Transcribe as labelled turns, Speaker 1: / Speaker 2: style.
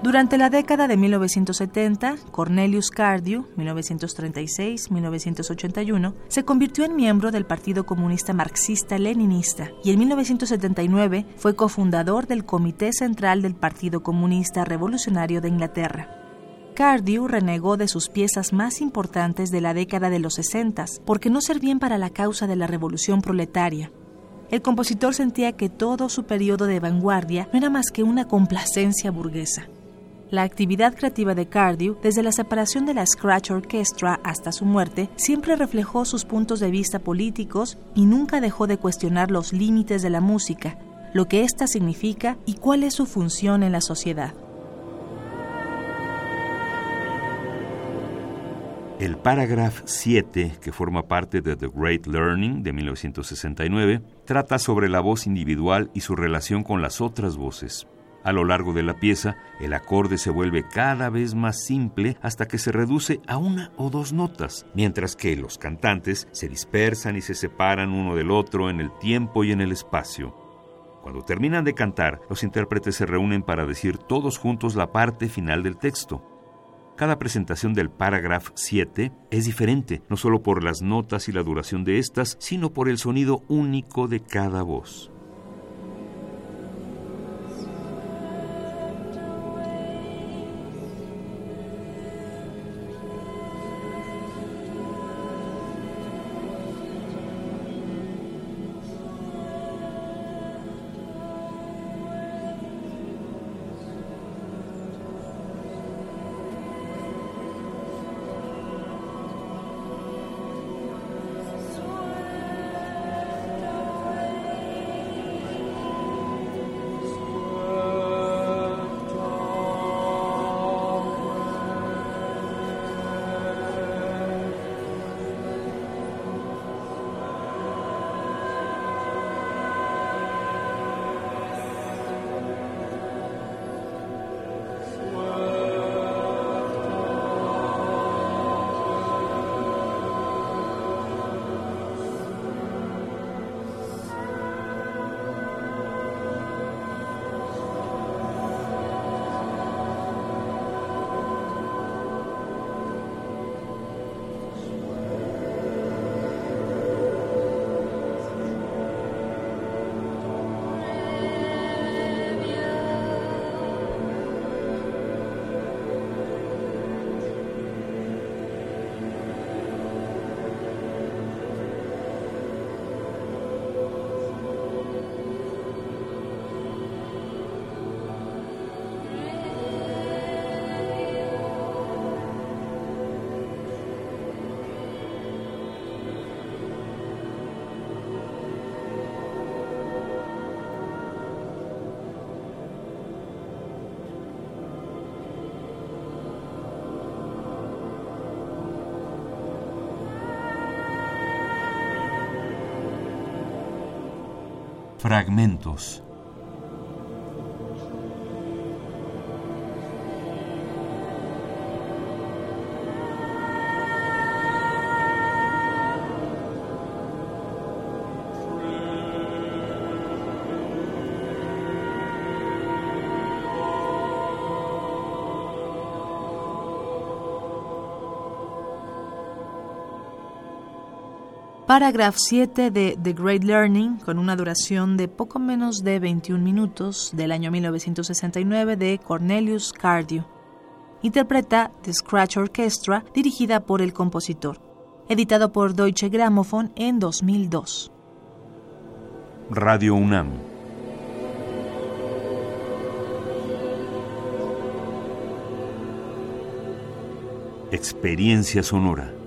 Speaker 1: Durante la década de 1970, Cornelius Cardew, 1936-1981, se convirtió en miembro del Partido Comunista Marxista-Leninista y en 1979 fue cofundador del Comité Central del Partido Comunista Revolucionario de Inglaterra. Cardew renegó de sus piezas más importantes de la década de los 60 porque no servían para la causa de la revolución proletaria. El compositor sentía que todo su periodo de vanguardia no era más que una complacencia burguesa. La actividad creativa de Cardew, desde la separación de la Scratch Orchestra hasta su muerte, siempre reflejó sus puntos de vista políticos y nunca dejó de cuestionar los límites de la música, lo que ésta significa y cuál es su función en la sociedad.
Speaker 2: El Paragraph 7, que forma parte de The Great Learning de 1969, trata sobre la voz individual y su relación con las otras voces. A lo largo de la pieza, el acorde se vuelve cada vez más simple hasta que se reduce a una o dos notas, mientras que los cantantes se dispersan y se separan uno del otro en el tiempo y en el espacio. Cuando terminan de cantar, los intérpretes se reúnen para decir todos juntos la parte final del texto. Cada presentación del Paragraph 7 es diferente, no solo por las notas y la duración de estas, sino por el sonido único de cada voz. Fragmentos
Speaker 1: Paragraph 7 de The Great Learning, con una duración de poco menos de 21 minutos, del año 1969 de Cornelius Cardew. Interpreta The Scratch Orchestra, dirigida por el compositor. Editado por Deutsche Grammophon en 2002.
Speaker 2: Radio UNAM. Experiencia sonora.